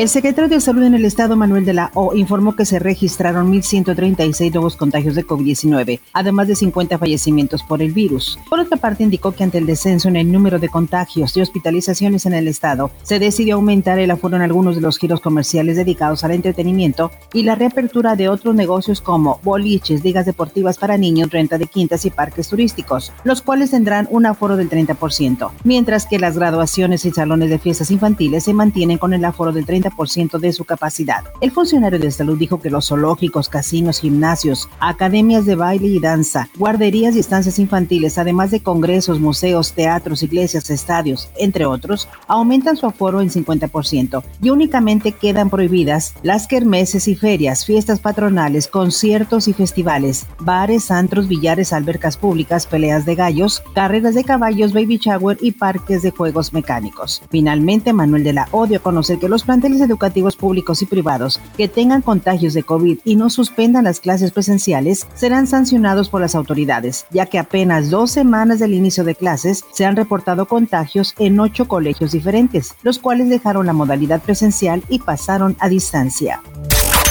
El secretario de Salud en el Estado, Manuel de la O, informó que se registraron 1.136 nuevos contagios de COVID-19, además de 50 fallecimientos por el virus. Por otra parte, indicó que ante el descenso en el número de contagios y hospitalizaciones en el Estado, se decidió aumentar el aforo en algunos de los giros comerciales dedicados al entretenimiento y la reapertura de otros negocios como boliches, ligas deportivas para niños, renta de quintas y parques turísticos, los cuales tendrán un aforo del 30%, mientras que las graduaciones y salones de fiestas infantiles se mantienen con el aforo del 30% ciento de su capacidad. El funcionario de salud dijo que los zoológicos, casinos, gimnasios, academias de baile y danza, guarderías y estancias infantiles, además de congresos, museos, teatros, iglesias, estadios, entre otros, aumentan su aforo en 50% y únicamente quedan prohibidas las kermeses y ferias, fiestas patronales, conciertos y festivales, bares, antros, billares, albercas públicas, peleas de gallos, carreras de caballos, baby shower y parques de juegos mecánicos. Finalmente, Manuel de la Odio conocer que los planteles educativos públicos y privados que tengan contagios de COVID y no suspendan las clases presenciales serán sancionados por las autoridades, ya que apenas dos semanas del inicio de clases se han reportado contagios en ocho colegios diferentes, los cuales dejaron la modalidad presencial y pasaron a distancia.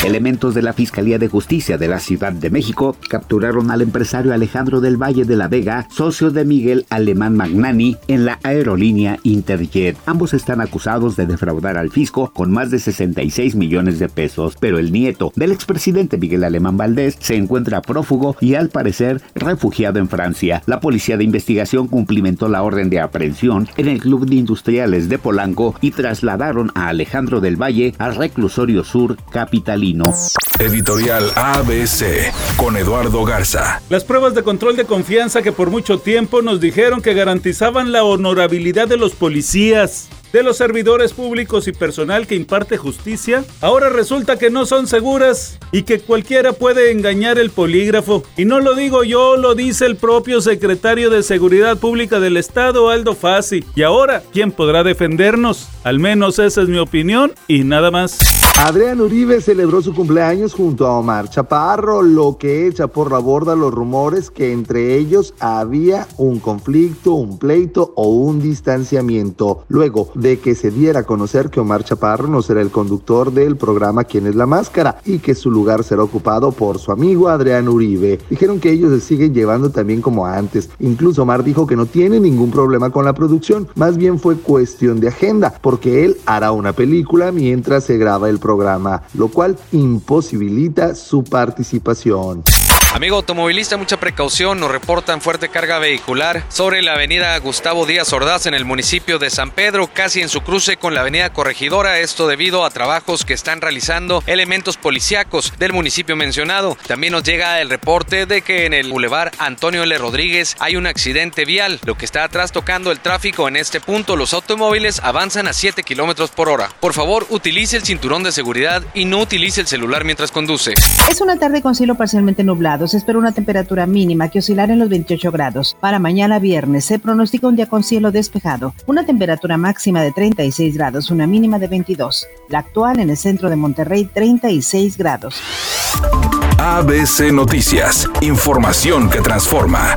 Elementos de la Fiscalía de Justicia de la Ciudad de México capturaron al empresario Alejandro del Valle de la Vega, socio de Miguel Alemán Magnani, en la aerolínea Interjet. Ambos están acusados de defraudar al fisco con más de 66 millones de pesos, pero el nieto del expresidente Miguel Alemán Valdés se encuentra prófugo y al parecer refugiado en Francia. La policía de investigación cumplimentó la orden de aprehensión en el Club de Industriales de Polanco y trasladaron a Alejandro del Valle al reclusorio sur capitalino. Editorial ABC con Eduardo Garza. Las pruebas de control de confianza que por mucho tiempo nos dijeron que garantizaban la honorabilidad de los policías de los servidores públicos y personal que imparte justicia, ahora resulta que no son seguras y que cualquiera puede engañar el polígrafo. Y no lo digo yo, lo dice el propio secretario de Seguridad Pública del Estado, Aldo Fassi. Y ahora, ¿quién podrá defendernos? Al menos esa es mi opinión y nada más. Adrián Uribe celebró su cumpleaños junto a Omar Chaparro, lo que echa por la borda los rumores que entre ellos había un conflicto, un pleito o un distanciamiento. Luego de que se diera a conocer que Omar Chaparro no será el conductor del programa Quién es la Máscara y que su lugar será ocupado por su amigo Adrián Uribe. Dijeron que ellos se siguen llevando también como antes. Incluso Omar dijo que no tiene ningún problema con la producción, más bien fue cuestión de agenda, porque él hará una película mientras se graba el programa lo cual imposibilita su participación. Amigo automovilista, mucha precaución, nos reportan fuerte carga vehicular sobre la avenida Gustavo Díaz Ordaz en el municipio de San Pedro, casi en su cruce con la avenida Corregidora, esto debido a trabajos que están realizando elementos policíacos del municipio mencionado. También nos llega el reporte de que en el bulevar Antonio L. Rodríguez hay un accidente vial, lo que está atrás tocando el tráfico en este punto. Los automóviles avanzan a 7 kilómetros por hora. Por favor, utilice el cinturón de seguridad y no utilice el celular mientras conduce. Es una tarde con cielo parcialmente nublado espera una temperatura mínima que oscilará en los 28 grados. Para mañana viernes se pronostica un día con cielo despejado, una temperatura máxima de 36 grados, una mínima de 22. La actual en el centro de Monterrey 36 grados. ABC Noticias, información que transforma.